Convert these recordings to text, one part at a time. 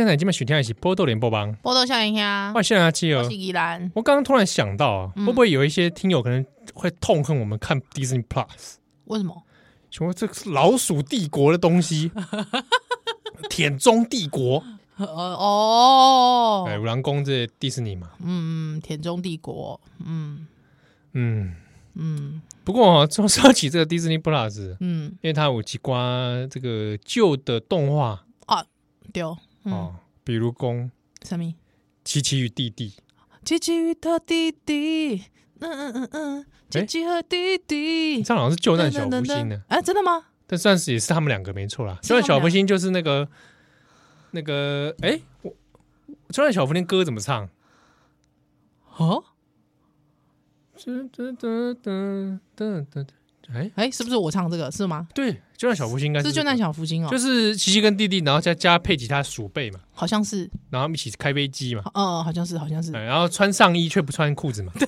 欢迎大家今晚收听的是《波多连播帮》，波多少年兄，我现在阿七哦。我是。宜兰，我刚刚突然想到啊，嗯。会不会有一些听友可能会痛恨我们看 Disney Plus？为什么？说这个是老鼠帝国的东西，舔中帝国，呃 哦，哎，五郎宫这迪士尼嘛，嗯，田中帝国，嗯。嗯。嗯。不过啊，说说起这个 Disney Plus，嗯，因为它有几关这个旧的动画。对，嗯，哦，比如讲《什么？琪琪与弟弟》，琪琪与他弟弟，嗯嗯嗯嗯，琪琪和弟弟，这好像是救难小福星呢，哎，真的吗？但算是也是他们两个没错啦。是救难小福星就是那个那个，哎，我救难小福星歌怎么唱？哦，噔噔噔噔噔噔，哎，哎，是不是我唱这个？是吗？对，救难小福星应该是是救难小福星哦，就是琪琪跟弟弟，然后再加配吉他鼠辈嘛，好像是，然后他们一起开飞机嘛，嗯，好像是，好像是，哎然后穿上衣却不穿裤子嘛，对。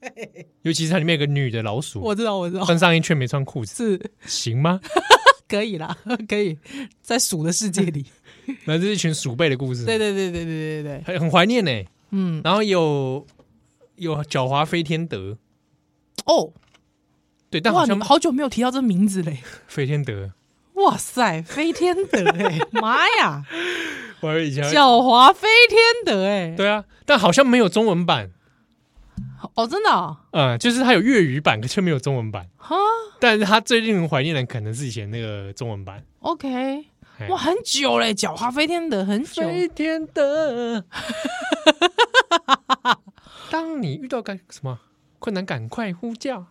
对对，尤其是它里面有个女的老鼠，我知道，我知道，穿上衣却没穿裤子，是。行吗？可以啦，可以。在鼠的世界里，那这是一群鼠辈的故事，对对对对对对对，很很怀念呢。嗯，然后有有狡猾飞天德，哦，对，但哇，好像你们好久没有提到这名字嘞。飞天德，哇塞，飞天德哎、妈呀，我以前狡猾飞天德哎、对啊，但好像没有中文版，哦，真的啊、嗯，就是它有粤语版，可却没有中文版。哈？但是它最令人怀念的可能是以前那个中文版。，OK，哇，很久嘞，狡猾飞天德很久，飞天德，当你遇到该什么？困难，赶快呼叫。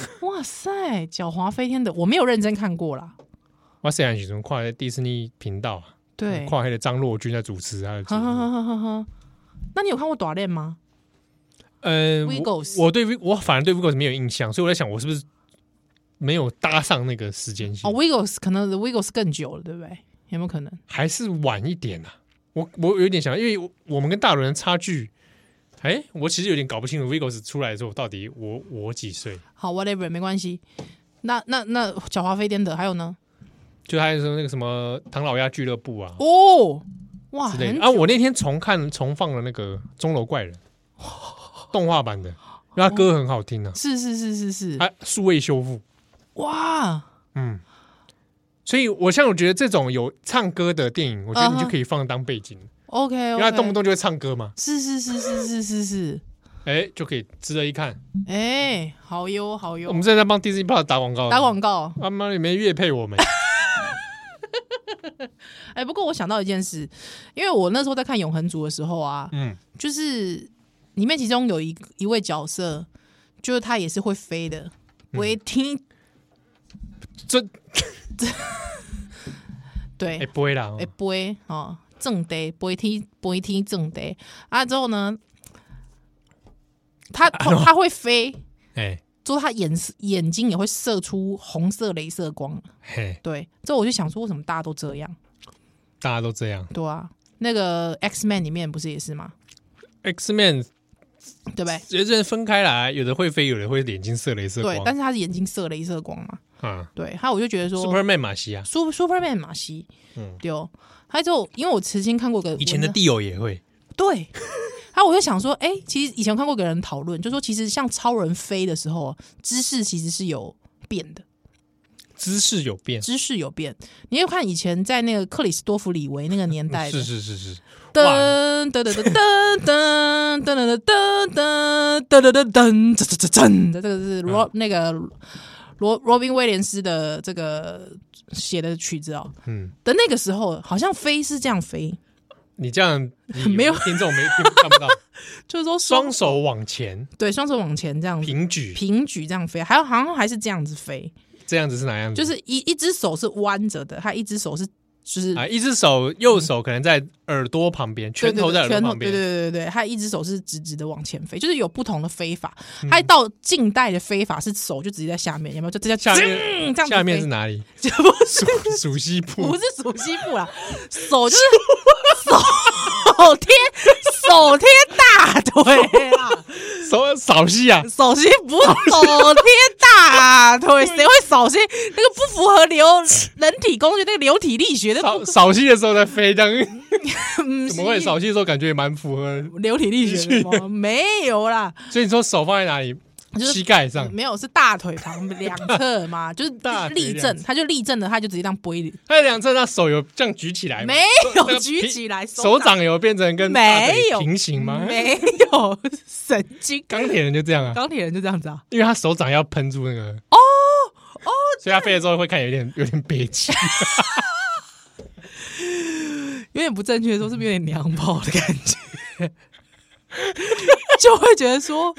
哇塞，狡猾飞天的，我没有认真看过啦，我虽然喜欢跨在迪士尼频道啊，对，跨黑的张若昀在主持他的节哈哈哈目。哈哈哈。那你有看过短恋吗？呃 Wiggles 我我对 V 我反而对 Wiggles 没有印象，所以我在想，我是不是没有搭上那个时间线？哦，Viggles 可能 Viggles 更久了，对不对？有没有可能？还是晚一点啊？我我有点想，因为我我们跟大伦的差距，哎，我其实有点搞不清楚 Wiggles 出来的时候到底我我几岁？好，whatever，没关系。那那那狡猾飞天的还有呢？就还有说那个什么唐老鸭俱乐部啊哦，哇，很之类的啊。我那天重看重放了那个钟楼怪人 动画版的，因为他歌很好听啊，是是是是是，啊数位修复，哇，嗯。所以，我像我觉得这种有唱歌的电影，我觉得你就可以放当背景，OK，, 因为他动不动就会唱歌嘛，是是是是是是。是，哎，就可以值得一看。哎，好哟好哟，我们现在在帮 Disney Plus 打广告，打广告。他妈也没业配我们，哎，不过我想到一件事，因为我那时候在看《永恒族》的时候啊，嗯，就是里面其中有一一位角色，就是他也是会飞的，我一听，这。这 对。哎，不会啦，会飞哦，正地飞天飞天正地啊，之后呢，他 他会飞，哎之后他眼眼睛也会射出红色镭射光，嘿，对，之后我就想说，为什么大家都这样？大家都这样。对啊，那个 X Man 里面不是也是吗？X Man 对不对？有的人分开来，有的会飞，有的会眼睛射镭射光。对，但是他是眼睛射镭射光嘛。啊对，还有我就觉得说，Superman 马西啊，Super Superman 马西，嗯。对哦，还有之后，因为我曾经看过个以前的文地友也会，对，还有我就想说，哎、其实以前看过一个人讨论，就说其实像超人飞的时候，姿势其实是有变的，姿势有变，姿势有变。你要看以前在那个克里斯多弗李维那个年代，是是是是，噔噔噔噔噔噔噔噔噔噔噔噔噔噔噔噔噔，这个是罗那个罗罗宾威廉斯的这个写的曲子哦。嗯，的那个时候，好像飞是这样飞，你这样你没有。听众没听看不到，就是说双手往前。对双手往前这样平举，平举这样飞，还有好像还是这样子飞，这样子是哪样子？就是一一只手是弯着的，他一只手是就是啊，一只手右手可能在耳朵旁边，拳头在耳朵旁边对对边，对对对，他一只手是直直的往前飞，就是有不同的飞法。嗯它到近代的飞法是手就直接在下面，有没有？就直接下面下面是哪里？就不是属属西 部不是属西部啦，手就是手贴手贴大腿啊，手扫西啊，手西不是手贴大腿哎，谁会扫西？那个不符合流 人体工学，那个流体力学的扫扫兴的时候在飞，这样 怎么会扫兴的时候感觉也蛮符合流体力学的吗？没有啦。所以你说手放在哪里？就是膝盖上没有，是大腿旁两侧嘛，就是立正，他就立正的，他就直接这样背。他两侧，他手有这样举起来吗？没有举起来，手掌有变成跟没有平行吗？没有，神经。钢铁人就这样啊，钢铁人就这样子啊，因为他手掌要喷住那个哦哦，所以他飞的时候会看有点有点憋气，有点不正确的时候，是不是有点娘炮的感觉？就会觉得说。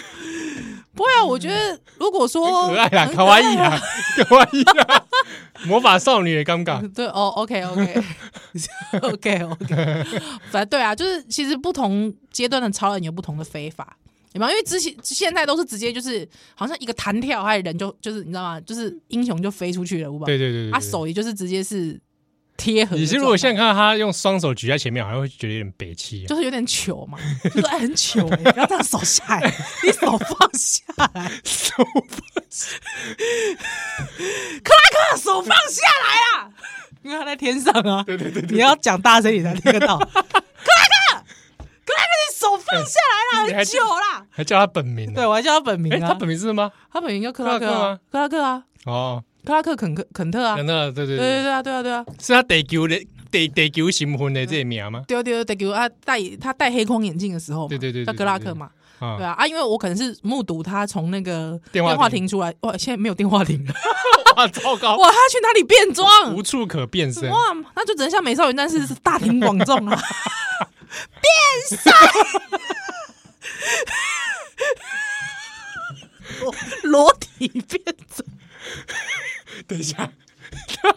不会啊，我觉得如果说可爱啦，卡哇伊啦，卡哇伊啦，魔法少女也尴尬。对哦，OK，OK，OK，OK，反正对啊，就是其实不同阶段的超人有不同的飞法，对吗？因为之前现在都是直接就是好像一个弹跳，还有人就就是你知道吗？就是英雄就飞出去了，对对对，他手也就是直接是。贴合。你是如果现在看到他用双手举在前面，好像会觉得有点憋气，就是有点糗嘛，就是很糗，欸，不要这样手下来，你手放下来，手放下，克拉克手放下来啊，因为他在天上啊，对对对，你要讲大声，你才听得到，克拉克，克拉克，你手放下来了，很糗啦，还叫他本名，对我还叫他本名啊，他本名是什么？他本名叫克拉克吗？克拉克啊，哦。克拉克肯克肯特啊，肯特，对对对。对对啊，对啊对啊，是他地球的地地球新婚的这个名吗？对对对，地球啊，戴他戴黑框眼镜的时候，对对对，叫克拉克嘛，对啊啊，因为我可能是目睹他从那个电话亭。出来，哇，现在没有电话亭了，哇，糟糕，哇，他去哪里变装？无处可变身，哇，那就只能像美少女战士 大庭广众啊，变身，裸体变装。等一下，他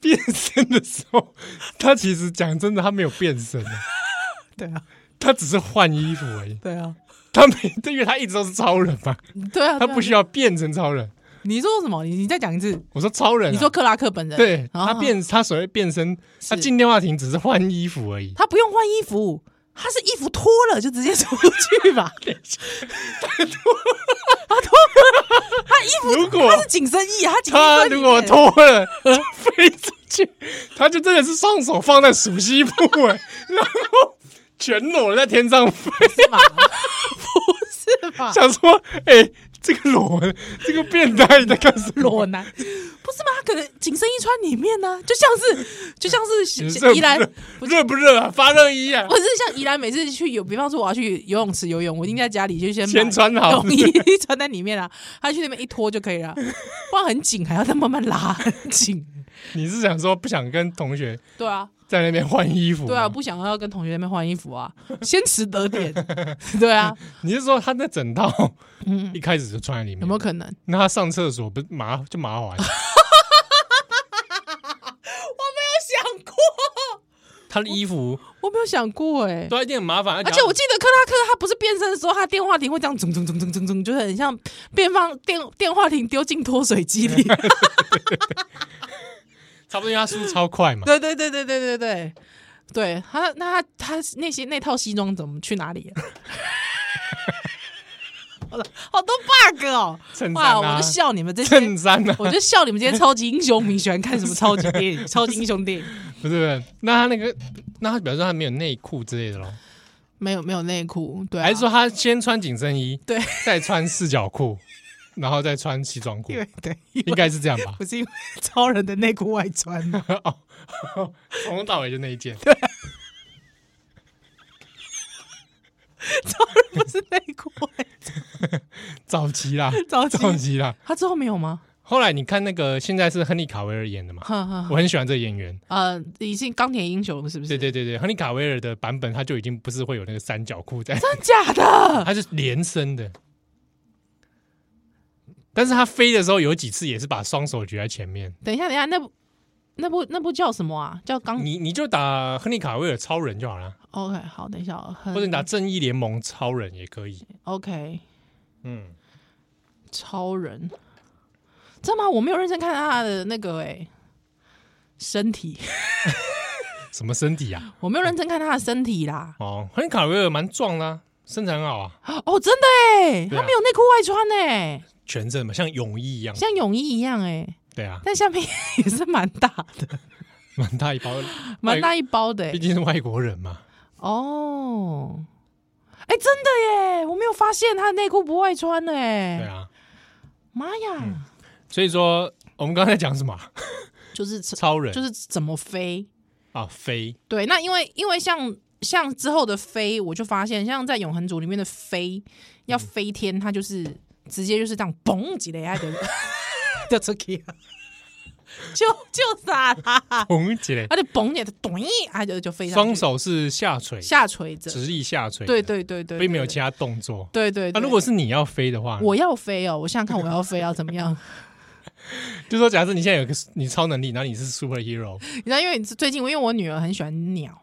变身的时候，他其实讲真的，他没有变身啊。对啊，他只是换衣服而已。对啊，他没，因为他一直都是超人嘛。对啊，他不需要变成超人。你说什么？你你再讲一次。我说超人。你说克拉克本人。对，他变，他所谓变身，他进电话亭只是换衣服而已。他不用换衣服。他是衣服脱了就直接出去吧？他脱了，他衣服如果他是紧身衣，他他如果脱了飞出去，他就真的是双手放在熟悉部位，然后全裸在天上飞嘛？不是吧？想说哎。这个裸，这个变态在干什么？裸男不是吗？他可能紧身衣穿里面呢，就像是就像是 宜兰热不热啊？发热衣啊？或者是像宜兰每次去游，比方说我要去游泳池游泳，我一定在家里就先先穿好泳衣穿在里面啊，他去那边一脱就可以了，不然很紧，还要再慢慢拉很紧。你是想说不想跟同学？对啊。在那边换衣服，对啊，不想要跟同学那边换衣服啊，先迟得点，对啊。你是说他那整套，嗯，一开始就穿在里面，有没有可能？那他上厕所不是麻就麻烦？我没有想过他的衣服，我没有想过哎，都一定很麻烦。而且我记得克拉克他不是变身的时候，他电话亭会这样咚咚咚咚咚咚，就是很像变放电电话亭丢进脱水机里。差不多，因为他速度超快嘛。对对对对对对对，对他那他他那些那套西装怎么去哪里了？好多 bug 哦！哇，我就笑你们这些衬衫呢，我就笑你们这些超级英雄迷喜欢看什么超级电影、超级英雄电影。不是不是，那他那个，那他比如说他没有内裤之类的喽？没有没有内裤，对，还是说他先穿紧身衣，对，再穿四角裤？然后再穿西装裤，对对，应该是这样吧？不是因为 超人的内裤外穿 哦，从头到尾就那一件。对，超人不是内裤外穿，早期啦，早期，早期啦。他之后没有吗？后来你看那个，现在是亨利卡维尔演的嘛？我很喜欢这个演员。呃，已经钢铁英雄是不是？对对对对，亨利卡维尔的版本他就已经不是会有那个三角裤在，真的假的？他是连身的。但是他飞的时候有几次也是把双手举在前面。等一下，等一下，那部那部那部叫什么啊？叫钢？你你就打亨利卡维尔超人就好了。OK，好，等一下，或者你打正义联盟超人也可以。OK，嗯，超人，知道吗？我没有认真看他的那个哎、欸、身体。什么身体啊？我没有认真看他的身体啦。哦，亨利卡维尔蛮壮的、啊。身材很好啊，哦，真的哎，啊。他没有内裤外穿哎，全身嘛，像泳衣一样。像泳衣一样哎，对啊，但下面也是蛮大的，蛮大一包，蛮大一包的哎。毕竟是外国人嘛。哦，哎，真的耶，我没有发现他的内裤不外穿的哎。对啊，妈呀，所以说我们刚才讲什么？啊？就是超人。就是怎么飞。啊，飞。对，那因为因为像像之后的飞，我就发现，像在永恒族里面的飞要飞天，它就是直接就是这样嘣几雷，爱的就出去了，就 就傻啦，嘣起来，而且嘣也咚一，它就就飞上去。双手是下垂，下垂着，直立下垂，对对对对，对并没有其他动作。对对。那如果是你要飞的话，我要飞哦，我想想看我要飞要怎么样？就说假设你现在有个你超能力，然后你是 super hero，你知道，因为最近因为我女儿很喜欢鸟，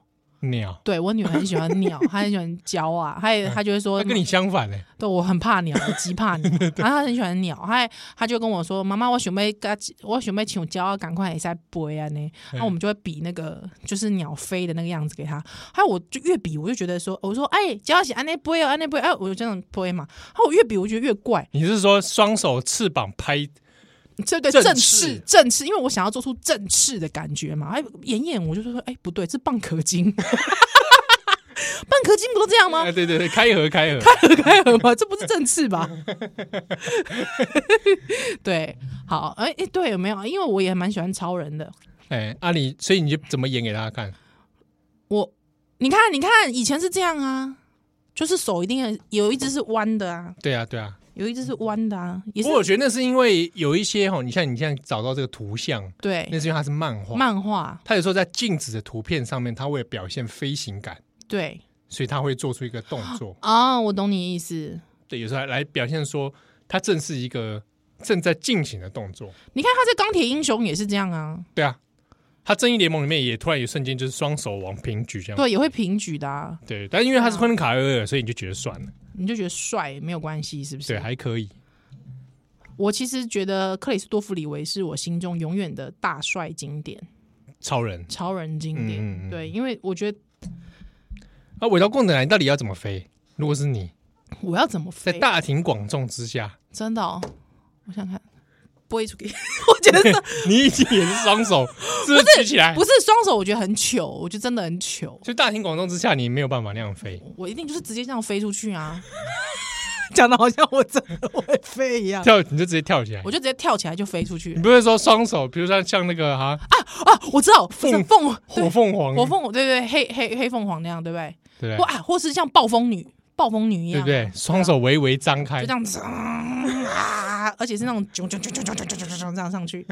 鸟，对我女儿很喜欢鸟，她很喜欢鸟啊，她也她就会说，那跟你相反嘞。对，我很怕鸟，我极怕鸟。然后她很喜欢鸟，她她就跟我说：“妈妈，我准备跟我准备请教，赶快也在飞啊呢。”然后我们就会比那个就是鸟飞的那个样子给她。还有我就越比，我就觉得说，我说：“哎，只要是安内飞哦，安内飞，哎，我就这样飞嘛。”然后我越比，我觉得越怪。你是说双手翅膀拍？这个正正翅翅，正翅，因为我想要做出正翅的感觉嘛。哎，演演，我就说：“哎，不对，是蚌壳精。”蚌壳精不都这样吗？哎，对对对，开合开合开合开合吗？这不是正翅吧？对，好，哎、欸、哎，对，有没有？因为我也蛮喜欢超人的。哎，阿、啊、你，所以你就怎么演给大家看？我，你看，你看，以前是这样啊，就是手一定要有一只是弯的啊。对啊，对啊，有一只是弯的啊。也是，我觉得那是因为有一些哈，你像你现在找到这个图像，对，那是因为它是漫画，漫画，它有时候在静止的图片上面，它会表现飞行感，对，所以它会做出一个动作啊。我懂你意思。对，有时候来来表现说，它正是一个正在进行的动作。你看他在钢铁英雄也是这样啊。对啊，他正义联盟里面也突然有瞬间就是双手往平举这样。对，也会平举的啊。对，但因为他是昆卡尔尔，所以你就觉得算了，你就觉得帅没有关系，是不是？对，还可以。我其实觉得克里斯多夫李维是我心中永远的大帅经典，超人，超人经典。嗯嗯嗯对，因为我觉得，啊，尾刀共振，你到底要怎么飞？如果是你？我要怎么飞？在大庭广众之下，真的哦，我想看，飞出去。我觉得 你已经也是双手，是不是举起来？不是双手，我觉得很糗，我觉得真的很糗。就大庭广众之下，你没有办法那样飞。我一定就是直接这样飞出去啊！讲的好像我真的会飞一样，跳你就直接跳起来，我就直接跳起来就飞出去。你不是说双手，比如说像那个哈啊啊，我知道凤凤火凤凰，火凤对对黑黑黑凤凰那样，对不对？对，或啊，或是像暴风女。暴风女一样，对不对？双手微微张开，就这样子啊！而且是那种啾啾啾啾啾啾啾啾这样上去，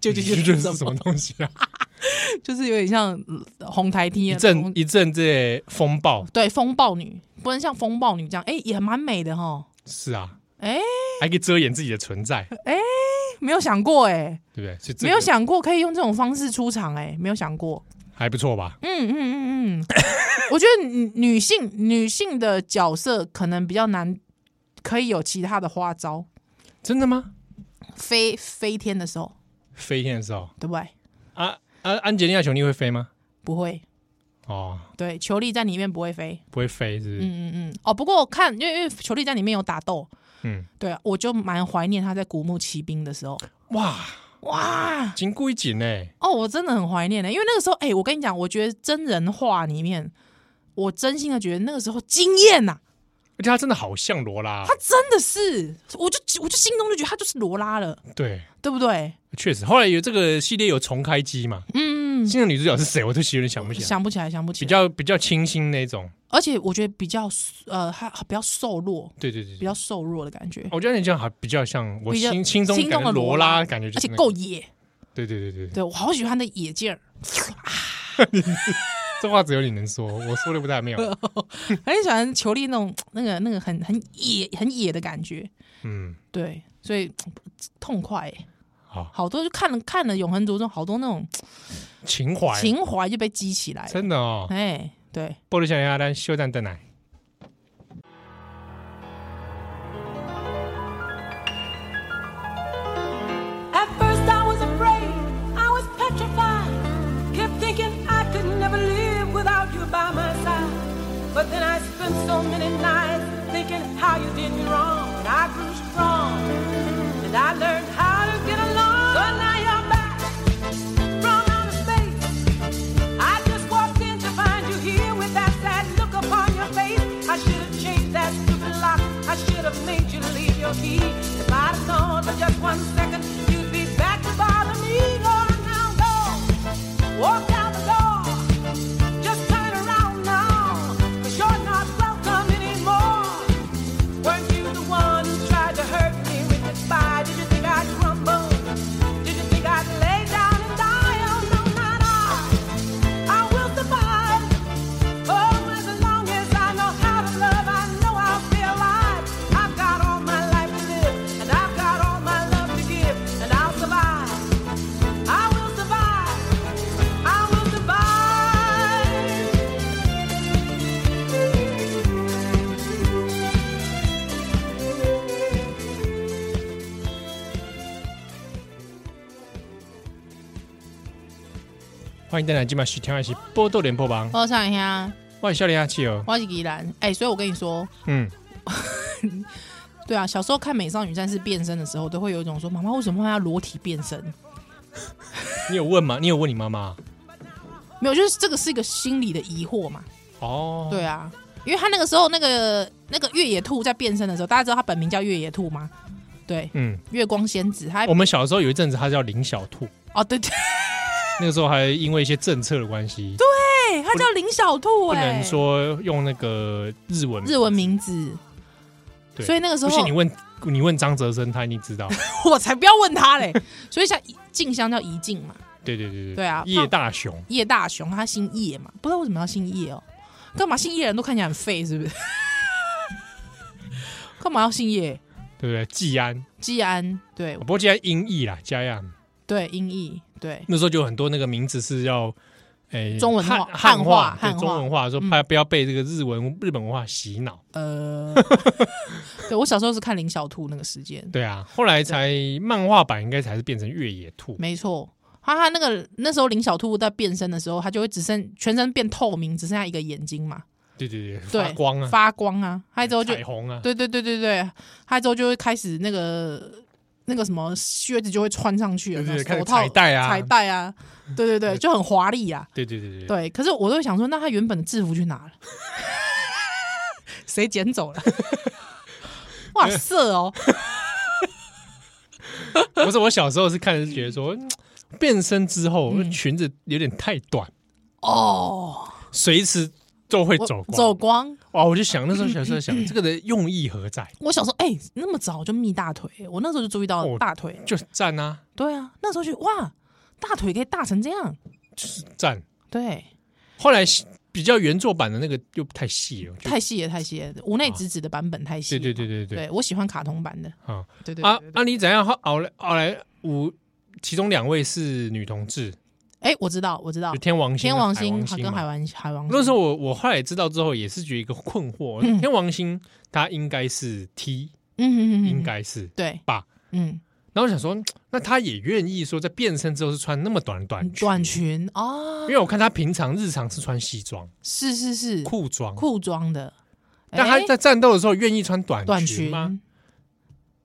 就就就就是什么东西啊？就是有点像红台梯一阵一阵这风暴，对，风暴女不能像风暴女这样，哎，也蛮美的哈。是啊，哎，还可以遮掩自己的存在，哎，没有想过哎，对不对？没有想过可以用这种方式出场，哎，没有想过。还不错吧？嗯嗯嗯嗯，我觉得女性女性的角色可能比较难，可以有其他的花招。真的吗？飞飞天的时候，飞天的时候，对不对？啊啊！安吉丽娜·裘丽会飞吗？不会。哦，对，裘莉在里面不会飞，不会飞，是不是？嗯嗯嗯。哦，不过我看，因为因为裘莉在里面有打斗，嗯，对啊，我就蛮怀念她在古墓骑兵的时候。哇！哇，紧过一紧呢！哦，我真的很怀念呢，因为那个时候，哎、欸，我跟你讲，我觉得真人画里面，我真心的觉得那个时候惊艳呐，而且他真的好像罗拉，他真的是，我就我就心中就觉得他就是罗拉了，对，对不对？确实，后来有这个系列有重开机嘛，嗯，新的女主角是谁？我都有点想不起来，想不起来，想不起来，比较比较清新那种。而且我觉得比较呃，还比较瘦弱，对对对，比较瘦弱的感觉。我觉得你这样还比较像我心心中的罗拉感觉，而且够野。对对对对，对我好喜欢那野劲儿。这话只有你能说，我说的不太妙。很喜欢球力那种那个那个很很野很野的感觉。嗯，对，所以痛快。好多就看了看了永恒族中好多那种情怀。情怀就被激起来真的哦。哎对。玻璃小鸭蛋休战在来。But then i spent so many nights your key. If I'd known 欢迎大家今晚收听的是《波多连播榜》，我想一下，我是笑脸阿七哦。我是宜兰，哎、所以我跟你说，嗯，对啊，小时候看《美少女战士》变身的时候，都会有一种说，妈妈为什么要裸体变身？你有问吗？你有问你妈妈？没有，就是这个是一个心理的疑惑嘛。哦，对啊，因为他那个时候那个那个越野兔在变身的时候，大家知道他本名叫越野兔吗？对，嗯，月光仙子，他我们小时候有一阵子，他叫林小兔，哦，对对 那个时候还因为一些政策的关系，对，他叫林小兔、不哎，能说用那个日文日文名字，对所以那个时候不信你问你问张哲生，他一定知道。我才不要问他嘞。所以像静香叫怡静嘛，对对对对对啊叶大雄，叶大雄他姓叶嘛，不知道为什么要姓叶哦，干嘛姓叶的人都看起来很废，是不是？干嘛要姓叶？对不对？季安，季安，对不过季安音译啦，加样。对，音译，对，那时候就有很多那个名字是要，诶，中文化汉汉化对汉化中文化，说嗯。怕不要被这个日文日本文化洗脑。呃，对我小时候是看林小兔那个时间，对啊，后来才漫画版应该才是变成越野兔。没错。他他那个那时候林小兔在变身的时候，他就会只剩全身变透明，只剩下一个眼睛嘛，对对对，对，发光啊，发光啊，他之后就彩虹啊，对对对对对，他之后就会开始那个那个什么靴子就会穿上去了，对对对手套彩带啊彩带啊，对对对，就很华丽啊。对对对对，对，可是我都会想说，那他原本的制服去哪了？谁捡走了？哇，色哦！不是我小时候是看是觉得说，嗯变身之后嗯裙子有点太短，哦，随时都会走光。走光。哇！我就想那时候小时候想，这个的用意何在？我小时候哎、那么早就密大腿，我那时候就注意到哦大腿。就是赞啊，对啊，那时候就哇，大腿可以大成这样。就是赞。对，后来比较原作版的那个又太细了，太细了，太细了。屋内直指的版本太细对了。对对对对对我喜欢卡通版的。啊对对啊对对啊！你怎样？后来后来五，其中两位是女同志，哎、我知道，我知道。就，天王星、天王星嘛星跟海王海王星。那时候我我后来知道之后，也是觉得一个困惑，嗯。天王星他应该是 T，嗯嗯嗯，嗯应该是对。吧？嗯，然后我想说，那他也愿意说在变身之后是穿那么短短裙？短，裙哦。因，为我看他平常日常是穿西装、是是是。裤装，裤装的，但他哎在战斗的时候愿意穿短短裙裙。吗？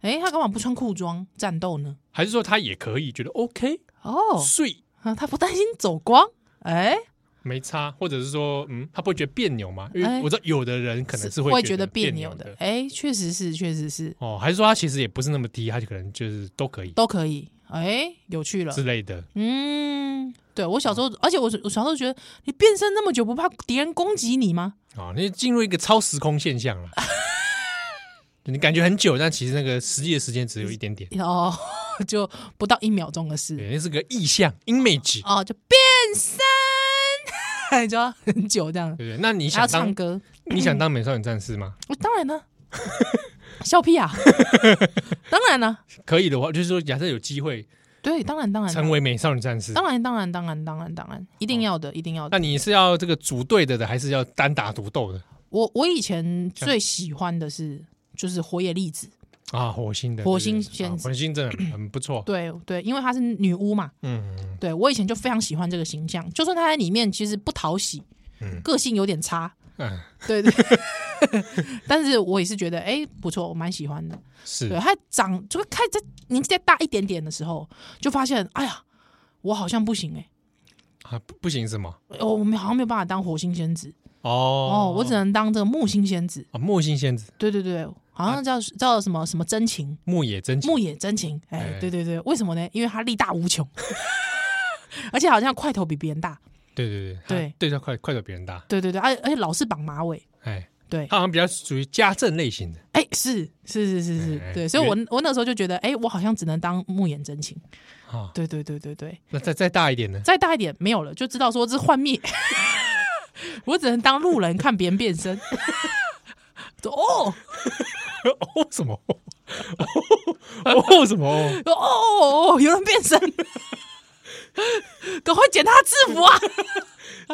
哎、他干嘛不穿裤装战斗呢？还是说他也可以觉得 OK 哦，睡啊他不担心走光，哎、没差，或者是说，嗯，他不会觉得别扭吗？因哎为我知道有的人可能是会会觉得别扭的，哎、确实是，确实是哦，还是说他其实也不是那么低，他就可能就是都可以都可以，哎、有趣了之，类的。嗯，对我小时候，而且我我小时候觉得你变身那么久，不怕敌人攻击你吗？啊，那就进入一个超时空现象了。你感觉很久，但其实那个实际的时间只有一点点。哦，就不到一秒钟的事，对，那是个意象 image，哦，就变身，就要很久这样，对对？那你想唱歌，你想当美少女战士吗？我 当然呢，笑屁啊，当然呢，可以的话，就是说，假设有机会对，当然当然，成为美少女战士，当然当然当然当然当然，一定要的，一定要的。那你是要这个组队的的，还是要单打独斗的我我以前最喜欢的是就是火野粒子，啊？火星的，火星对对对先啊火星真的很很不错。对对，因为她是女巫嘛，嗯，嗯对我以前就非常喜欢这个形象，就算她在里面其实不讨喜，嗯。个性有点差，嗯，对对，但是我也是觉得哎、不错，我蛮喜欢的。是。对，他长就开始在年纪再大一点点的时候，就发现哎呀，我好像不行哎、啊，不不行是吗？哦，我们好像没有办法当火星仙子。哦。哦，我只能当这个木星仙子。啊，木星仙子，对对对，好像叫、叫什么什么真情，牧野真情牧野真情。哎哎，对对对，为什么呢？因为他力大无穷，而且好像块头比别人大。对对对对他对他快快走别人大，对对对，而而且老是绑马尾。哎，对，他好像比较属于家政类型的，哎，是是是是是，哎对，所以我我那时候就觉得，哎，我好像只能当牧野真情。啊，对对对对对，那再再大一点呢？再大一点没有了，就知道说这是幻灭，我只能当路人看别人变身。哦哦什么？哦什么？哦哦，有人变身，赶快捡他制服啊！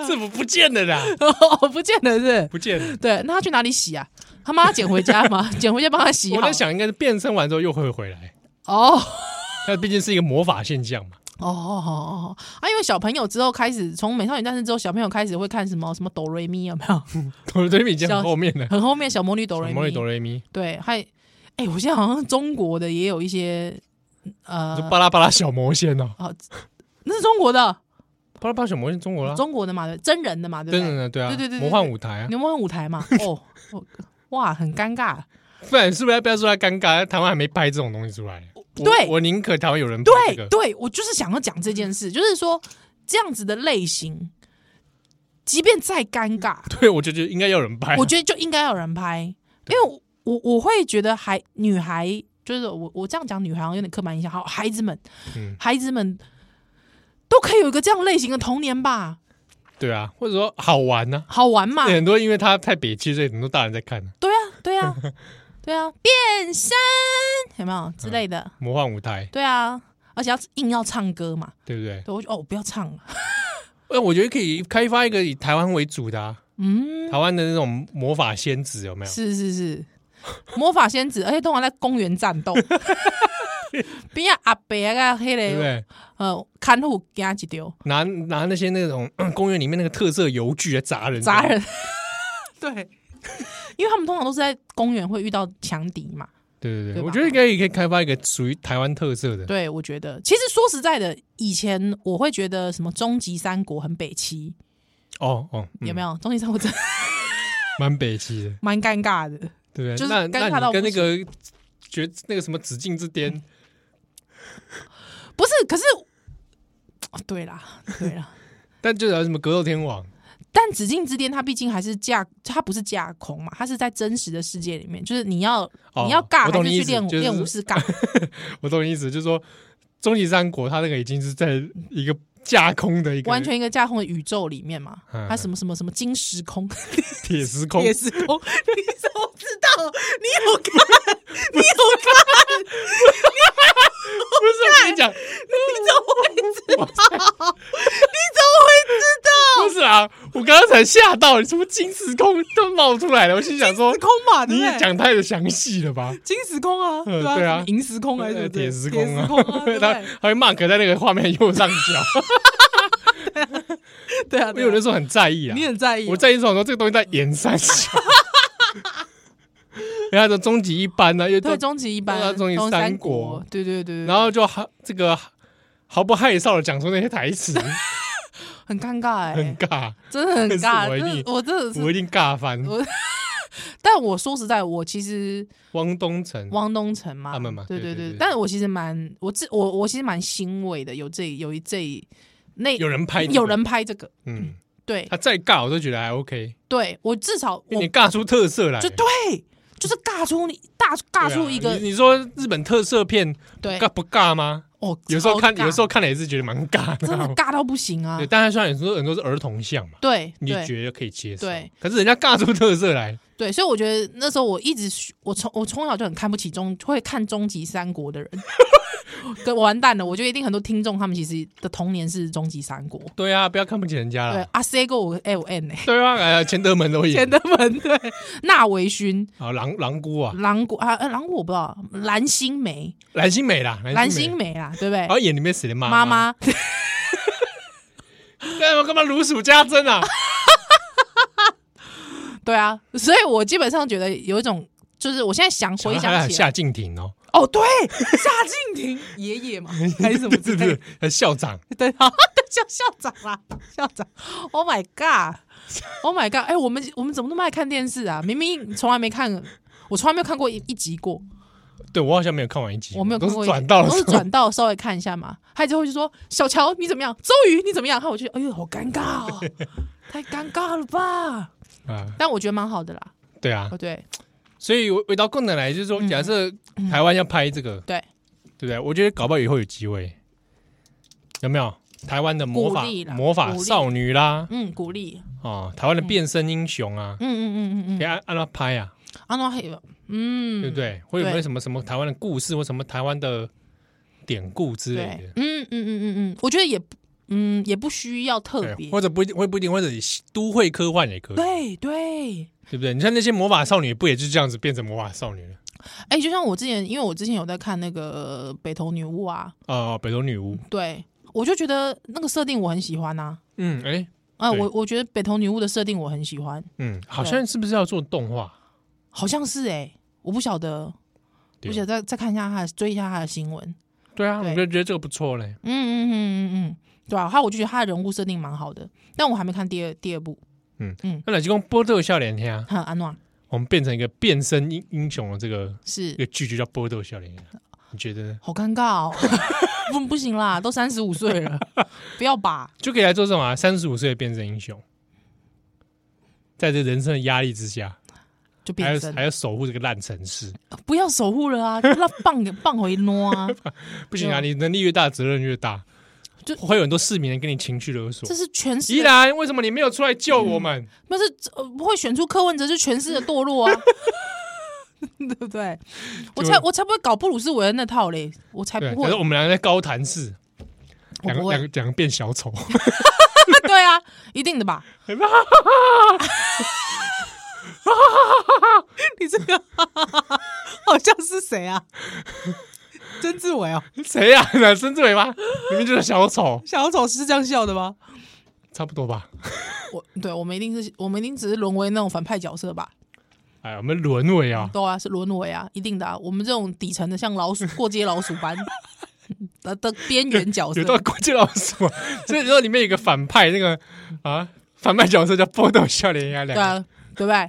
制服不见了啦，哦，不见了是不是？不见了。对，那他去哪里洗啊？他妈捡回家吗？捡回家帮他洗。我在想，应该是变身完之后又会回来，哦。那毕竟是一个魔法现象嘛。哦哦哦哦。啊！因为小朋友之后开始从美少女战士之后，小朋友开始会看什么什么哆瑞咪有没有？哆瑞咪已经很后面的，很后面小魔女哆瑞咪，魔女哆瑞咪，对，还哎、我现在好像中国的也有一些呃，巴拉巴拉小魔仙哦，哦，那是中国的，巴拉巴拉小魔仙中国啦，中国的嘛，对，真人的嘛，对不对？真的，对啊，对对对对魔幻舞台啊，牛魔舞台嘛，哦，哇，很尴尬，不然是不是要不要说他尴尬？台湾还没拍这种东西出来，我对。我宁可台湾有人拍对这个，对，我就是想要讲这件事，就是说这样子的类型，即便再尴尬，对我就觉得应该要有人拍。啊，我觉得就应该有人拍，因为我我我会觉得孩女孩就是我我这样讲女孩好像有点刻板印象，好孩子们，嗯。孩子们都可以有一个这样类型的童年吧，对啊，或者说好玩呢，好玩嘛，很多因为他太憋气，所以很多大人在看对啊对啊 对啊，变身有没有之类的，魔幻舞台，对啊，而且要硬要唱歌嘛，对不对？对我就哦我不要唱了，呃，我觉得可以开发一个以台湾为主的啊，嗯，台湾的那种魔法仙子有没有？是是是，魔法仙子，而且通常在公园战斗，边啊阿伯啊黑嘞？呃，看护给他一丢。拿拿那些那种嗯公园里面那个特色油具来砸人，砸人，对，因为他们通常都是在公园会遇到强敌嘛。对对对，对我觉得应该也可以开发一个属于台湾特色的。对，我觉得其实说实在的，以前我会觉得什么终极三国很北七，哦哦，有没有？终极三国真的 蛮北气的，蛮尴尬的。对不对？就是那尴尬到跟那个绝那个什么紫禁之巅，不是，可是，哦对啦，对啦。但就有什么格斗天王，但紫禁之巅，它毕竟还是架，它不是架空嘛，它是在真实的世界里面，就是你要、哦你要尬还是去练、你意思就是练武士尬？我懂你意思，就是说终极三国它那个已经是在一个架空的一个完全一个架空的宇宙里面嘛，嗯它什么什么什么金时空、铁时 空，铁时空，你怎么知道？你有看？你有看？不是我跟你讲，你怎么会知道？你怎么会知道？不是啊，我刚刚才吓到，你什么金时空都冒出来了，我心想说时，空嘛，你不对？讲太详细了吧？金时空啊，嗯对啊，对啊。什么银时空还是铁时空啊。他会 mark 在那个画面右上角，对啊，因为我那时候很在意啊，你很在意哦，我在意说，我说这个东西在演三小，人家的终极一班呢，因为对都终极一班，终极东三国国，对对对，对然后就毫这个毫不害臊的讲出那些台词，很尴尬哎很，尬，真的很尬，我一定我真的是，我一定尬翻。我 但我说实在，我其实汪东城，汪东城嘛，他们嘛对对对，但是我其实蛮我自我我其实蛮欣慰的，有这有一这一那有人拍这个。有人拍这个，嗯，对。他再尬我都觉得还 OK，对，我至少我你尬出特色来，就对，就是尬出你大尬出一个啊你你说日本特色片对。尬不尬吗？哦，有时候看，有时候看了也是觉得蛮尬的，真的尬到不行啊。对，，但是虽然有时候很多是儿童像嘛，对对。你觉得可以接受，对，可是人家尬出特色来，对，所以我觉得那时候我一直我从我从小就很看不起中会看终极三国的人，跟完蛋了，我觉得一定很多听众他们其实的童年是终极三国，对啊，不要看不起人家。了，对阿 C 跟我 L N 呢，对啊，哎，钱德门都演，钱德门对，纳维勋、啊，狼狼姑啊，狼姑啊，呃狼姑我不知道，蓝心湄、蓝心湄啦，蓝心湄啦，对不对然？后演里面谁的妈妈，妈。干嘛干嘛如数家珍啊？对啊，所以我基本上觉得有一种，就是我现在想回想起来，夏静婷哦，哦，对，夏静婷爷爷嘛，还是什么之类的，校长，对，好的叫校长啦，校长，Oh my God，Oh my God，哎，我们我们怎么那么爱看电视啊？明明从来没看，我从来没有看过一一集过。对，我好像没有看完一集，我没有看过，转到了，都是转到稍微看一下嘛。他之后就说：“小乔你怎么样？周瑜你怎么样？”他我觉得哎呦好尴尬哦，太尴尬了吧？啊！但我觉得蛮好的啦。对啊，对，所以回到共的来，就是说，假设台湾要拍这个，对。对不对？我觉得搞不好以后有机会，有没有？台湾的魔法魔法少女啦，嗯，鼓励。哦，台湾的变身英雄啊，嗯。嗯嗯嗯嗯，可以按按他拍啊，按他黑嗯，对不对？会有没有什么什么台湾的故事或什么台湾的典故之类的？嗯嗯嗯嗯嗯，我觉得也嗯也不需要特别，或者不一定会不一定，或者都会科幻也可以。对对，对不对？你像那些魔法少女，不也是这样子变成魔法少女了？哎，就像我之前，因为我之前有在看那个北投女巫啊，啊，北投女巫，对，我就觉得那个设定我很喜欢啊。嗯，哎，啊，我我觉得北投女巫的设定我很喜欢。嗯，好像是不是要做动画？好像是哎，我不晓得，我想再再看一下他，追一下他的新闻。对啊，我就觉得这个不错嘞。嗯嗯嗯嗯嗯，对啊，还有我就觉得他的人物设定蛮好的，但我还没看第二第二部。嗯嗯，那来就讲波豆笑脸天啊，安诺，我们变成一个变身英英雄的这个是一个剧就叫波豆笑脸天，你觉得呢？好尴尬哦，不不行啦，都三十五岁了，不要吧？就可以来做这种啊，三十五岁的变身英雄，在这人生的压力之下。就变身，还要守护这个烂城市，不要守护了啊！就让放 放回挪啊！不行啊！你能力越大，责任越大，就会有很多市民跟你情绪勒索。这是全市宜兰，为什么你没有出来救我们？不是不会选出柯文哲，是全市的堕落啊！对不对？我才我才不会搞布鲁斯韦恩那套嘞！我才不会。可是我们两个在高谈市，两个两个两个变小丑。对啊，一定的吧。哈哈哈哈哈！你这个好像是谁啊？曾志伟哦，谁呀？曾志伟吗？明明就是小丑，小丑是这样笑的吗？差不多吧。我对我们一定是我们一定只是沦为那种反派角色吧？哎，我们沦为啊，对啊，是沦为啊，一定的。我们这种底层的，像老鼠过街老鼠般 的的边缘角色，有到过街老鼠。所以说里面有个反派，那个啊，反派角色叫波豆笑脸鸭，两个对不对？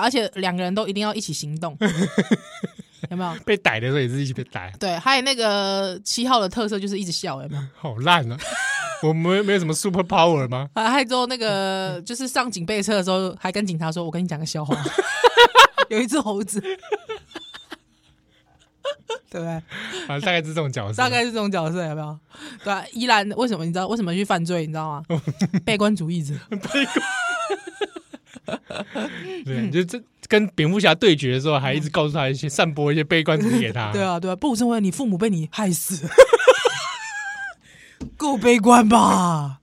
而且两个人都一定要一起行动，有没有？被逮的时候也是一起被逮。对，还有那个七号的特色就是一直笑，有没有？好烂啊！我们没有什么 super power 吗？啊，还有之后那个就是上警备车的时候，还跟警察说：“我跟你讲个笑话，有一只猴子，对不对？”啊，大概是这种角色，大概是这种角色，有没有？对啊，依然为什么？你知道为什么去犯罪？你知道吗？悲观主义者。悲观。对，就这跟蝙蝠侠对决的时候，还一直告诉他一些散播一些悲观主义给他。对啊，对啊，不是因为你父母被你害死，够悲观吧？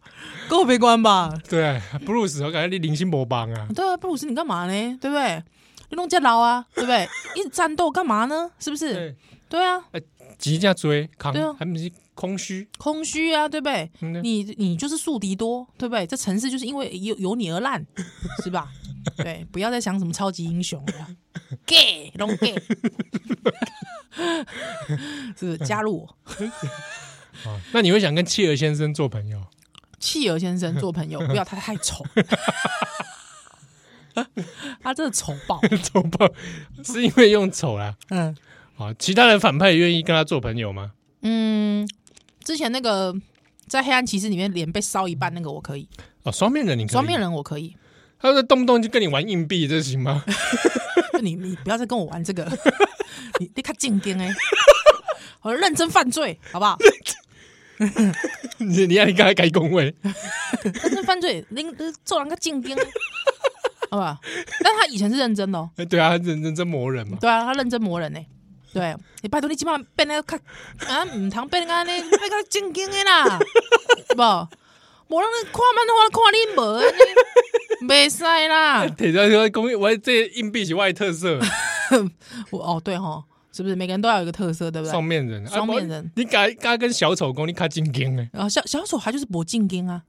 够悲观吧？对，布鲁斯，我感觉你零星魔帮啊。对啊，布鲁斯，你干嘛呢？对不对？你弄这老啊？对不对？一直战斗干嘛呢？是不是？对，对啊，急着追扛，对啊，还不是空虚，空虚啊，对不对？你你就是宿敌多，对不对？这城市就是因为有有你而烂，是吧？对，不要再想什么超级英雄了，gay 龙 gay，是加入我？那你会想跟企鹅先生做朋友？企鹅先生做朋友，不要他太丑，他真的丑爆，丑爆，是因为用丑啦。嗯，好，其他人反派也愿意跟他做朋友吗？嗯，之前那个在黑暗骑士里面脸被烧一半那个我可以。哦，双面人你可以，双面人我可以。他说动不动就跟你玩硬币，这行吗？你你不要再跟我玩这个，你你看静电哎，我认真犯罪，好不好？你你看你刚才改工位，认真犯罪，你做人个静电，好不好？但他以前是认真的哦。对啊，认认真磨人嘛。对啊，他认真磨人呢。对，你拜托你起码变那个啊，唔通变安尼变个正经的啦，不？无人看漫画，看你无，没使啦。铁匠说：“公，我这硬币是外特色。我 哦，对吼，是不是每个人都要有一个特色，对不对？双面人，双面人。你敢敢跟小丑讲，你卡正经哎。啊小小丑他就是不正经啊。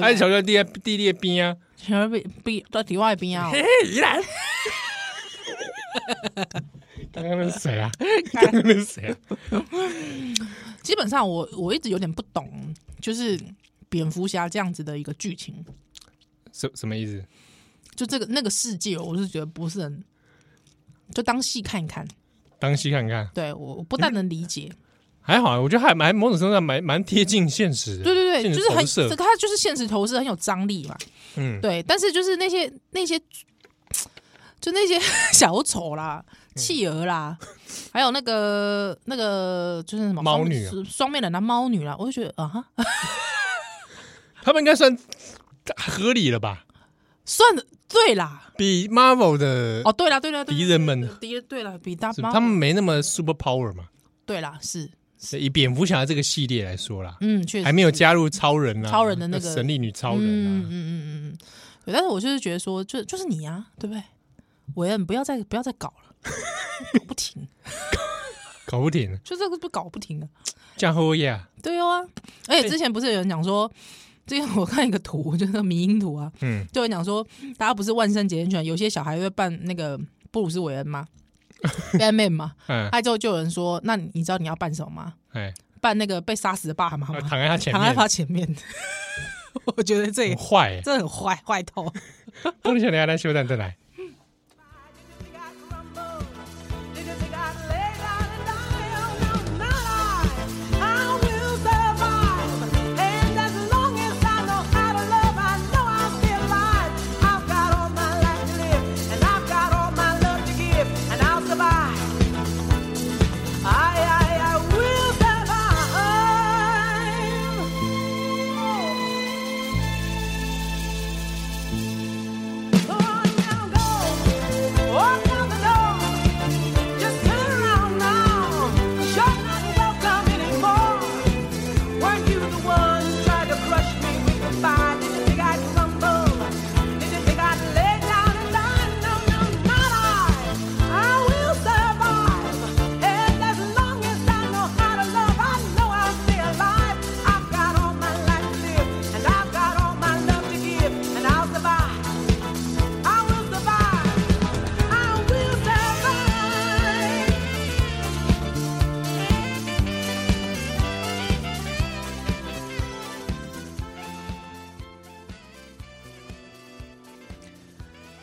还是小弟弟弟弟边啊，小弟弟在底外边啊？依然。刚刚那是谁啊？刚刚那是谁啊？基本上我我一直有点不懂，就是蝙蝠侠这样子的一个剧情，什什么意思？就这个那个世界，我是觉得不是很，就当戏看一看，当戏看看。对，我不但能理解，还好，我觉得还蛮某种程度上蛮蛮贴近现实。对对对，就是很，这个它就是现实投射，很有张力嘛。嗯，对。但是就是那些那些，就那些 小丑啦。企鹅啦，还有那个那个就是什么猫女双面人啊，猫女啦，我就觉得啊哈，他们应该算合理了吧？算的对啦，比 Marvel 的哦，对啦对啦，敌人们敌对啦，比大他们没那么 super power 嘛？对啦，是以蝙蝠侠这个系列来说啦，嗯，确实还没有加入超人啊，超人的那个神力女超人，嗯嗯嗯嗯嗯，对，但是我就是觉得说，就就是你啊，对不对？韦恩，不要再不要再搞了。搞不停，搞不停，就这个不搞不停的，这样会呀？对哦，而且之前不是有人讲说，之前我看一个图，就是那个迷因图啊，嗯，就有人讲说，大家不是万圣节很喜欢，有些小孩会扮那个布鲁斯韦恩吗？Batman 吗？嗯，哎，之后就有人说，那你知道你要扮什么吗？哎，扮那个被杀死的爸爸吗？躺在他前面，躺在他前面。我觉得这也坏，这很坏，坏透。不能想你还来修蛋再来。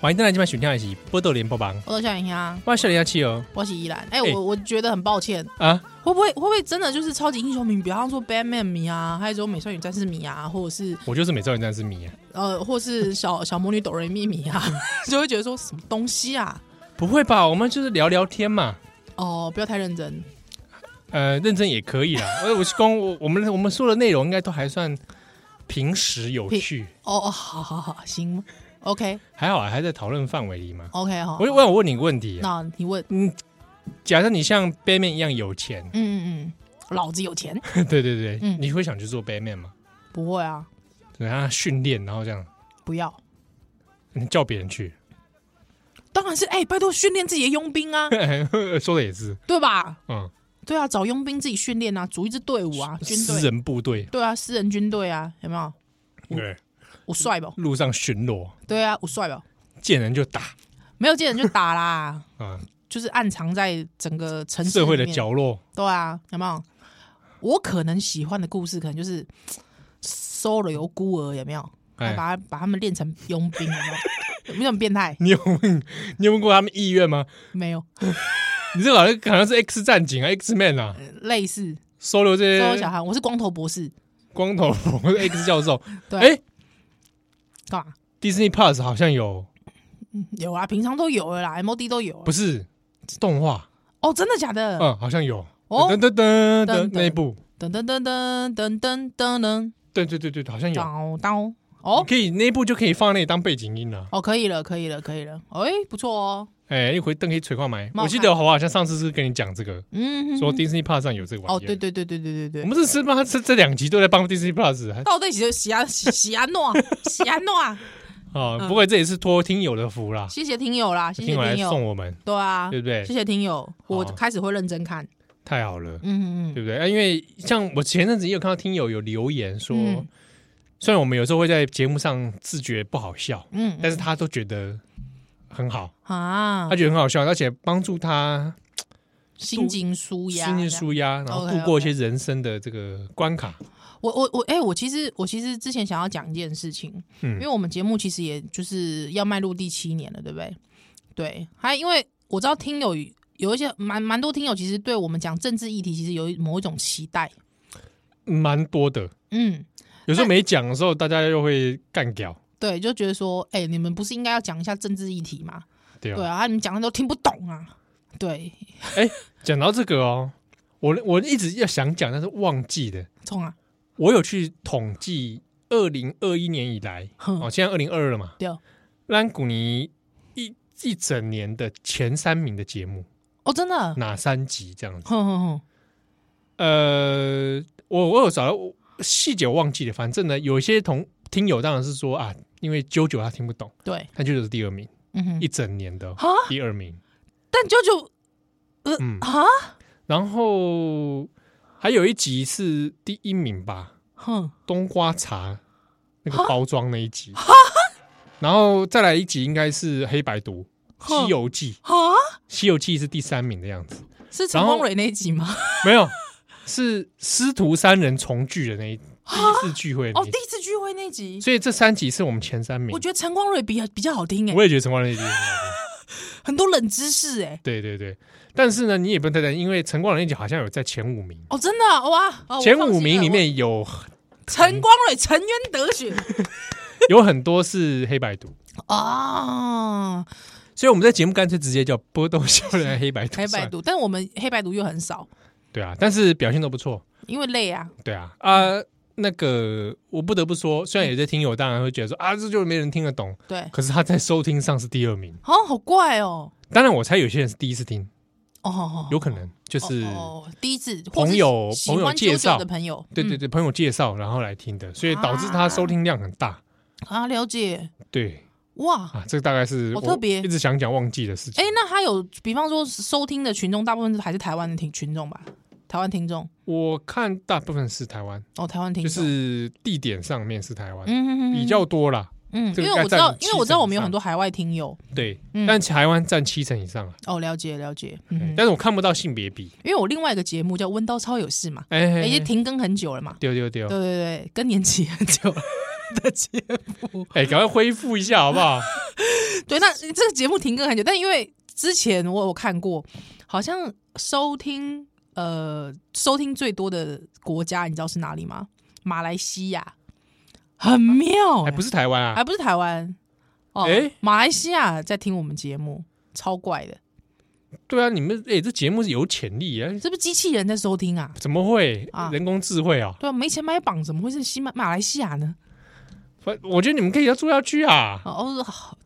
欢迎大家今晚选听的是《波多连播榜》，我是小林啊，我是小林阿七哦，我是依兰。哎，我我觉得很抱歉啊，会不会会不会真的就是超级英雄迷，比方说 Batman 迷啊，还有这种美少女战士迷啊，或者是我就是美少女战士迷啊，呃，或是小 小魔女哆瑞咪迷啊，就会觉得说什么东西啊？不会吧？我们就是聊聊天嘛。哦，不要太认真。呃，认真也可以啦。我 我是公我我们我们说的内容应该都还算平时有趣。哦哦，好好好，行。OK，还好啊，还在讨论范围里嘛。OK 好，我我想问你个问题，那你问，嗯，假设你像 Batman 一样有钱，嗯嗯嗯，老子有钱，对对对，嗯，你会想去做 Batman 吗？不会啊，等他训练，然后这样，不要，你叫别人去，当然是，哎，拜托训练自己的佣兵啊，说的也是，对吧？嗯，对啊，找佣兵自己训练啊，组一支队伍啊，军私人部队，对啊，私人军队啊，有没有？对。我帅不？路上巡逻，对啊，我帅不？见人就打，没有见人就打啦。嗯，就是暗藏在整个城市社会的角落。对啊，有没有？我可能喜欢的故事，可能就是收了有孤儿，有没有？把他把他们练成佣兵，有没有？有没有变态？你有问？你有问过他们意愿吗？没有。你这好像好像是 X 战警啊，X Man 啊，类似收留这些收留小孩。我是光头博士，光头我是 X 教授。对，哎。干嘛？Disney Plus 好像有，有啊，平常都有了啦，MOD 都有。不是动画哦，真的假的？嗯，好像有。哦，噔噔噔噔，那一部，噔噔噔噔噔噔噔噔，对对对对，好像有。刀刀哦，可以那一部就可以放那里当背景音了。哦，可以了，可以了，可以了。哎，不错哦。哎，一回灯可以垂矿买。我记得我好像上次是跟你讲这个，嗯，说 Disney Plus 上有这个玩意。哦，对对对对对对对。我们是是吗？这这两集都在帮 Disney Plus，到底是喜安喜安诺喜安诺。哦，不过这也是托听友的福啦，谢谢听友啦，谢谢听友来送我们，对啊，对不对？谢谢听友，我开始会认真看，太好了，嗯嗯嗯，对不对？啊，因为像我前阵子也有看到听友有留言说，虽然我们有时候会在节目上自觉不好笑，嗯，但是他都觉得很好啊，他觉得很好笑，而且帮助他心情舒压，心情舒压，然后度过一些人生的这个关卡。我我我，哎、欸，我其实我其实之前想要讲一件事情，嗯，因为我们节目其实也就是要迈入第七年了，对不对？对，还因为我知道听友有一些蛮蛮多听友，其实对我们讲政治议题，其实有某一种期待，蛮多的，嗯。有时候没讲的时候，大家又会干掉。对，就觉得说，哎、欸，你们不是应该要讲一下政治议题吗？对啊，对啊，你们讲的都听不懂啊。对，哎、欸，讲到这个哦，我我一直要想讲，但是忘记了。冲啊！我有去统计二零二一年以来，哦，现在二零二二了嘛？对。兰古尼一一整年的前三名的节目哦，真的？哪三集这样子？哼哼哼。呃，我我有找到。细节我忘记了，反正呢，有一些同听友当然是说啊，因为啾啾他听不懂，对，他就是第二名，嗯哼，一整年的第二名。但啾啾，呃，嗯。啊，然后还有一集是第一名吧，哼，冬瓜茶那个包装那一集，哈，然后再来一集应该是黑白毒《西游记》啊，《西游记》是第三名的样子，是陈光蕊那一集吗？没有。是师徒三人重聚的那一第一次聚会哦，第一次聚会那集，所以这三集是我们前三名。我觉得陈光蕊比比较好听哎，我也觉得陈光蕊那集 很多冷知识哎，对对对，但是呢，你也不能太担心，因为陈光蕊那集好像有在前五名。哦，真的哇，前五名里面有陈光蕊沉冤得雪，有很多是黑白毒。啊，所以我们在节目干脆直接叫波豆笑人黑白毒，黑白毒，但我们黑白毒又很少。对啊，但是表现都不错，因为累啊。对啊，啊，那个我不得不说，虽然有些听友当然会觉得说啊，这就是没人听得懂。对，可是他在收听上是第二名。哦，好怪哦。当然，我猜有些人是第一次听。哦，有可能就是第一次朋友朋友介绍的朋友，对对对，朋友介绍然后来听的，所以导致他收听量很大。啊，了解。对，哇，啊，这个大概是我特别一直想讲忘记的事情。哎，那他有比方说收听的群众，大部分还是台湾的听群众吧？台湾听众，我看大部分是台湾哦，台湾听众。就是地点上面是台湾，嗯比较多啦，嗯，因为我知道，因为我知道我们有很多海外听友，对，但台湾占七成以上啊。哦，了解了解，嗯但是我看不到性别比，因为我另外一个节目叫《温刀超有事》嘛，哎，已经停更很久了嘛，丢丢丢，对对对，更年期很久的节目，哎，赶快恢复一下好不好？对，那这个节目停更很久，但因为之前我有看过，好像收听。呃，收听最多的国家，你知道是哪里吗？马来西亚，很妙，还不是台湾啊，还不是台湾哦，哎，马来西亚在听我们节目，超怪的。对啊，你们哎，这节目是有潜力啊，是不是机器人在收听啊？怎么会啊？人工智慧啊？对啊，没钱买榜，怎么会是西马马来西亚呢？我觉得你们可以要住下去啊！哦，好，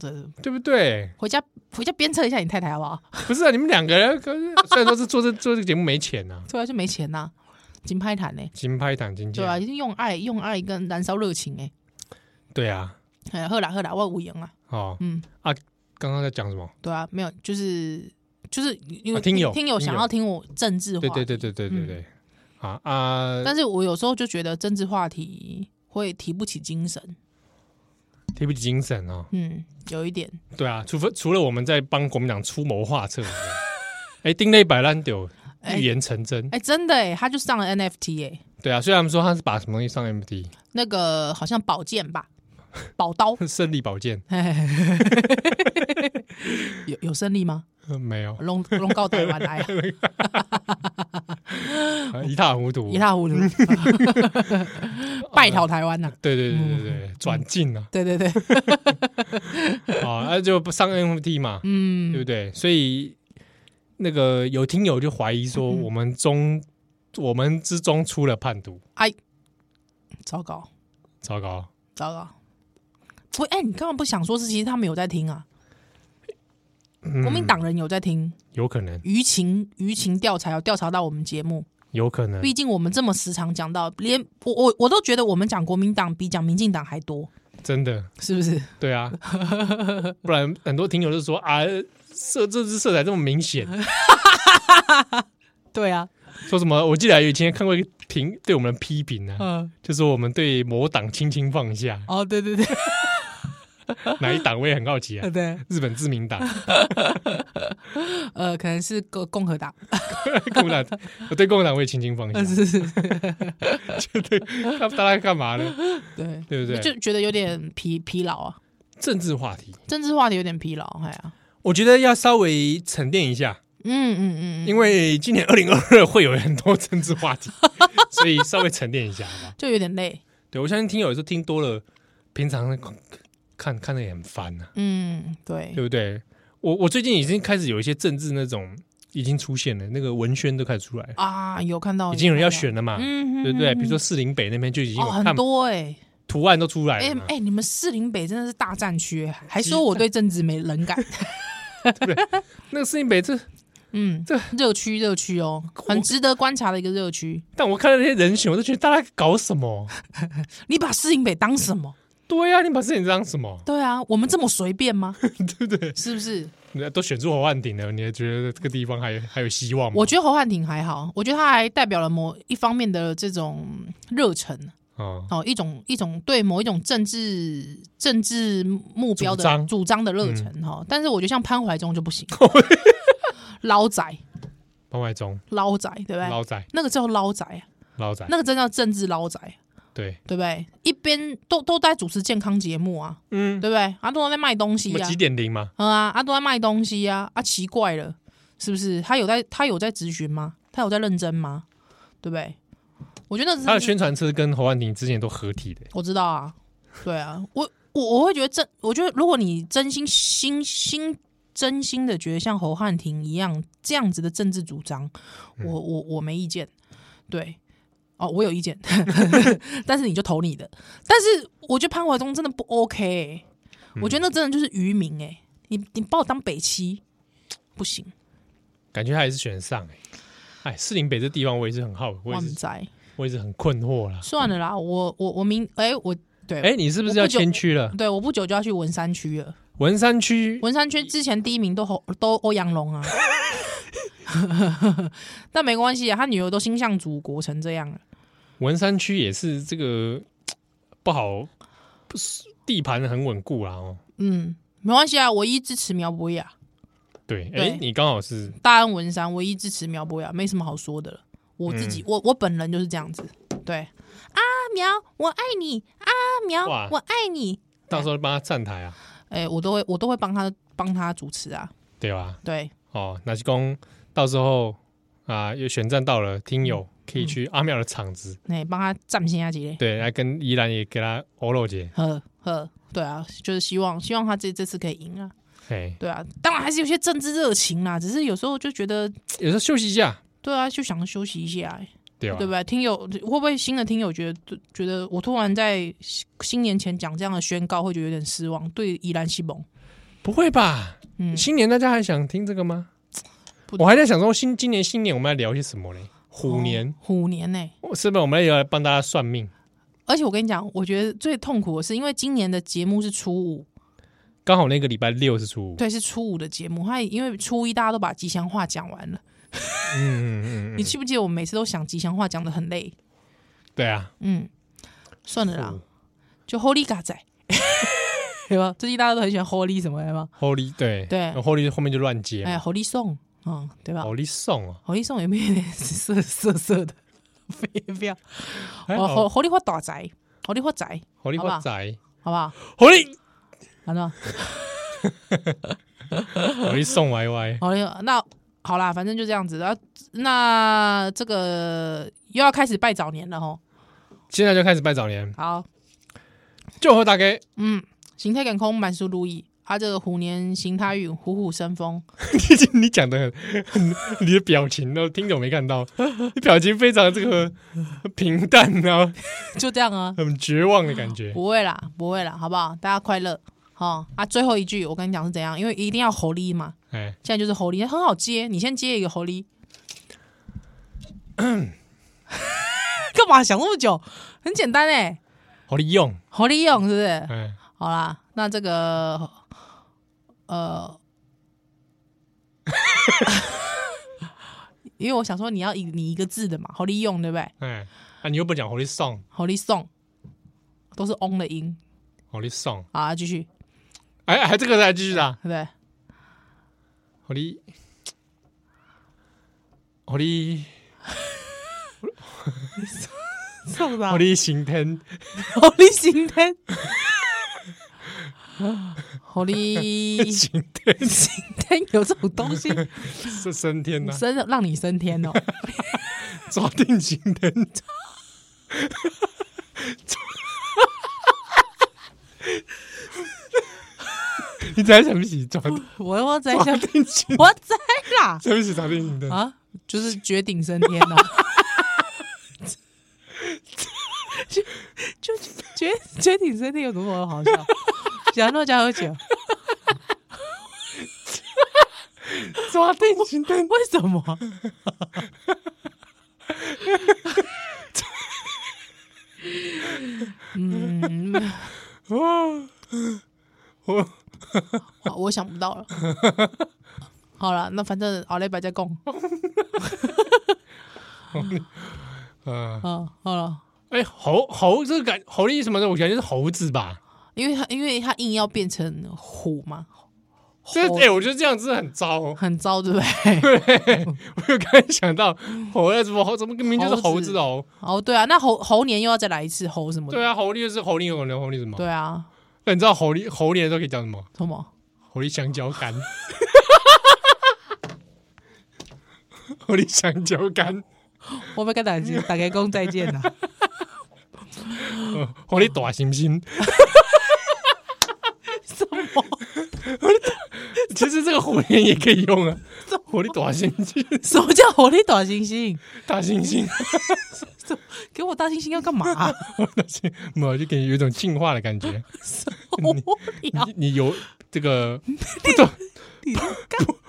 对对不对？回家回家鞭策一下你太太好不好？不是啊，你们两个人可是虽然说是做这做这个节目没钱呐，对啊，就没钱呐，金拍坛呢？金拍坛金对啊，一定用爱用爱跟燃烧热情哎，对啊，哎，喝啦喝啦，我无言啊。哦，嗯啊，刚刚在讲什么？对啊，没有，就是就是因为听友听友想要听我政治话，对对对对对对对，啊啊！但是我有时候就觉得政治话题。会提不起精神，提不起精神哦。嗯，有一点。对啊，除非除了我们在帮国民党出谋划策，哎，丁内摆烂丢，预言成真。哎，真的哎，他就上了 NFT 哎。对啊，虽然他们说他是把什么东西上 NFT，那个好像宝剑吧，宝刀，胜利宝剑。有有胜利吗？没有，龙龙告台湾来，一塌糊涂，一塌糊涂，败逃台湾呐！对对对对对，转进呐，对对对，啊，那就不上 NFT 嘛，嗯，对不对？所以那个有听友就怀疑说，我们中我们之中出了叛徒，哎，糟糕，糟糕，糟糕！不，哎，你刚刚不想说是其实他们有在听啊？国民党人有在听，有可能。舆情舆情调查有调查到我们节目，有可能。毕竟我们这么时常讲到，连我我我都觉得我们讲国民党比讲民进党还多，真的。是不是？对啊，不然很多听友就说啊，色这支色彩这么明显，对啊，说什么？我记得以前看过一个评对我们的批评呢、啊，嗯，就是我们对某党轻轻放下。哦，对对对，哪一党我也很好奇啊。对，日本自民党，呃，可能是共共和党，共和党，我对共和党我也轻轻放下。是是，就对，他大家干嘛呢？对对不对？就觉得有点疲疲劳啊。政治话题，政治话题有点疲劳，哎呀，我觉得要稍微沉淀一下。嗯嗯嗯，因为今年二零二二会有很多政治话题，所以稍微沉淀一下，好吧？就有点累。对，我相信听友有时候听多了，平常看看的也很烦呐。嗯，对，对不对？我我最近已经开始有一些政治那种已经出现了，那个文宣都开始出来啊，有看到，已经有人要选了嘛，嗯，对不对？比如说士林北那边就已经有很多哎，图案都出来了。哎哎，你们士林北真的是大战区，还说我对政治没冷感，对，那个士林北这。嗯，这热区热区哦，很值得观察的一个热区。但我看到那些人选，我都觉得大家搞什么？你把士林北当什么？对呀、啊，你把事情当什么？对啊，我们这么随便吗？对不对？是不是？都选出侯汉廷了，你还觉得这个地方还有 还有希望吗？我觉得侯汉廷还好，我觉得他还代表了某一方面的这种热忱哦，哦，一种一种对某一种政治政治目标的主张，的热忱哈。嗯、但是我觉得像潘怀忠就不行。捞仔，潘怀宗，捞仔，对不对？捞仔，那个叫捞仔啊，捞仔，那个真叫政治捞仔，对，对不对？一边都都在主持健康节目啊，嗯，对不对？啊，都在卖东西啊，几点零吗？嗯啊，啊，都在卖东西啊，啊，奇怪了，是不是？他有在，他有在咨询吗？他有在认真吗？对不对？我觉得他的宣传车跟侯汉廷之前都合体的，我知道啊，对啊，我我我会觉得真，我觉得如果你真心心心。真心的觉得像侯汉廷一样这样子的政治主张，我我我没意见，对，哦，我有意见，但是你就投你的。但是我觉得潘怀忠真的不 OK，欸嗯、我觉得那真的就是愚民哎，你你把我当北七不行，感觉他还是选上哎，哎，士林北这地方我也是很好，我也是在，我也是很困惑了。算了啦，我我我明哎我对哎，你是不是要迁区了？对，我不久就要去文山区了。文山区，文山区之前第一名都都欧阳龙啊，但没关系啊，他女儿都心向祖国成这样了。文山区也是这个 不好，不是地盘很稳固啦哦。嗯，没关系啊，唯一支持苗博雅。对，哎对，你刚好是大安文山唯一支持苗博雅，没什么好说的了。我自己，嗯、我我本人就是这样子。对，阿苗，我爱你，阿苗，我爱你。到时候帮他站台啊。哎、欸，我都会，我都会帮他帮他主持啊，对吧？对，哦，那是公到时候啊，有选战到了，听友可以去阿妙的场子，哎、嗯，帮、欸、他站先下几嘞，对，来跟依兰也给他欧露姐，呵呵，对啊，就是希望希望他这这次可以赢啊，嘿对啊，当然还是有些政治热情啦，只是有时候就觉得有时候休息一下，对啊，就想休息一下、欸。对吧？对不对？听友会不会新的听友觉得觉得我突然在新年前讲这样的宣告，会觉得有点失望？对依兰西蒙，不会吧？嗯，新年大家还想听这个吗？我还在想说，新今年新年我们要聊些什么呢？虎年，虎年呢？是不是我们要来帮大家算命？而且我跟你讲，我觉得最痛苦的是，因为今年的节目是初五，刚好那个礼拜六是初五，对，是初五的节目。他因为初一大家都把吉祥话讲完了。嗯嗯嗯，你记不记得我们每次都想吉祥话讲的很累？对啊，嗯，算了啦，就 Holy 嘎仔，对吧？最近大家都很喜欢 Holy 什么的吗？Holy 对对，Holy 后面就乱接，哎，Holy Song，嗯，对吧？Holy Song 啊，Holy Song 有没有点色色色的？不要，我 Holy 发大仔，Holy 发仔，Holy 发仔，好不好好的，Holy 送 Y Y，好了，那。好啦，反正就这样子。啊、那这个又要开始拜早年了吼。现在就开始拜早年。好，祝贺大家。嗯，形态感空，万事如意。啊，这个虎年行大运，虎虎生风。你 你讲的很，你的表情都听懂没看到？你表情非常这个平淡啊，就这样啊，很绝望的感觉。不会啦，不会啦，好不好？大家快乐。好啊，最后一句我跟你讲是怎样，因为一定要猴力嘛。哎，现在就是猴力，很好接，你先接一个猴力。干嘛想那么久？很简单哎，猴力用，猴力用是不是？嗯，好啦，那这个呃，因为我想说你要以你一个字的嘛，好利用对不对？哎，啊，你又不讲好利送，好利送，都是翁的音，好利送，啊，继续，哎，还这个再继续啊，对。不对？好利，好利，送啥？好利刑天，好利刑天，好利刑天，刑天有这种东西？是升天呐，升让你升天哦，抓定刑天。你在什么时抓？我我在想，定刑，我在啦，什么时抓定刑天啊？就是绝顶升天呐，就就绝绝顶升天有多么好笑？讲多讲好久，抓定刑天为什么？嗯，我，我我想不到了。好了，那反正奥利白在讲。嗯 嗯，好了。哎，猴猴这个感猴的什么的，我感觉是猴子吧，因为他因为他硬要变成虎嘛。这哎，我觉得这样子很糟，很糟，对不对？对，我有刚想到 猴怎么猴怎么明明就是猴子哦。哦，对啊，那猴猴年又要再来一次猴什么的？对啊，猴年是猴年，猴年猴年什么？对啊，那你知道猴年猴年都可以讲什么？什么？猴年香蕉干，猴年香蕉干，我们跟大家大家讲再见啦。猴年大猩猩，什么？其实这个火焰也可以用啊。火力大猩猩，什么叫火力大猩猩？大猩猩，给我大猩猩要干嘛？大猩没有，就给你有一种进化的感觉。你你你有这个不同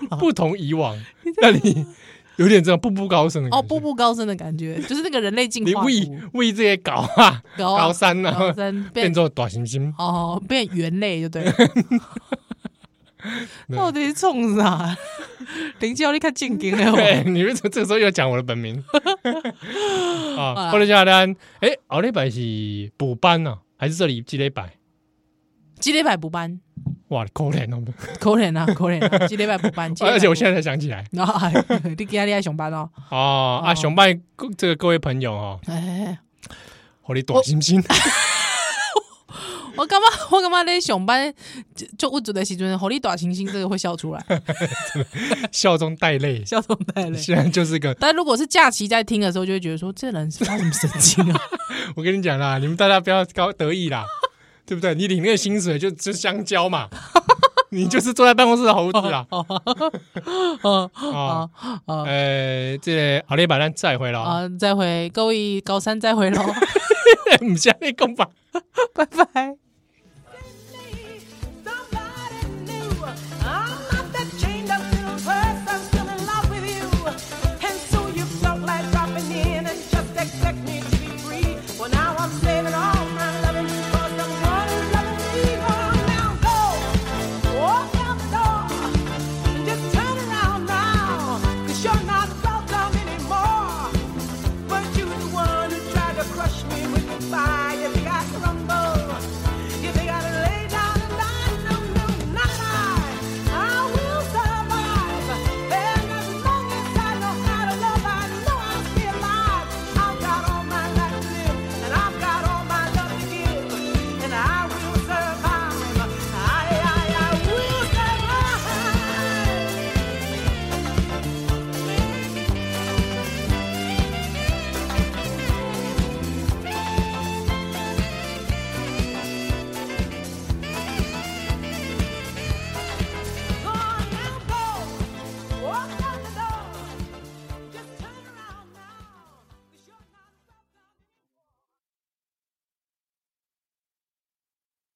不不同以往，让你有点这种步步高升的感觉哦，步步高升的感觉，就是那个人类进你化为为这些搞啊，高啊高山啊，变变做大猩猩。哦，变猿类就对了。到底是冲啥？林教你看正经的对，你为什么这个时候又讲我的本名？啊，或者叫单，哎，奥利百是补班呢，还是这里积累百？积累百补班，哇，可怜哦，可怜啊，可怜！积累百补班，而且我现在才想起来，啊，你今天厉害上班哦。哦啊，上班这个各位朋友哦，哎，奥利大猩猩。我干嘛？我干嘛在上班就就无助的时阵，狐狸大猩猩这个会笑出来，笑中带泪，笑中带泪。现在就是个，但如果是假期在听的时候，就会觉得说，这人是发什么神经啊？我跟你讲啦，你们大家不要高得意啦，对不对？你领那个薪水就吃香蕉嘛，你就是坐在办公室的猴子啦。哦哦哦，呃，这奥利百咱再会了啊，再回，各位高三再会喽，唔下你讲吧，拜拜。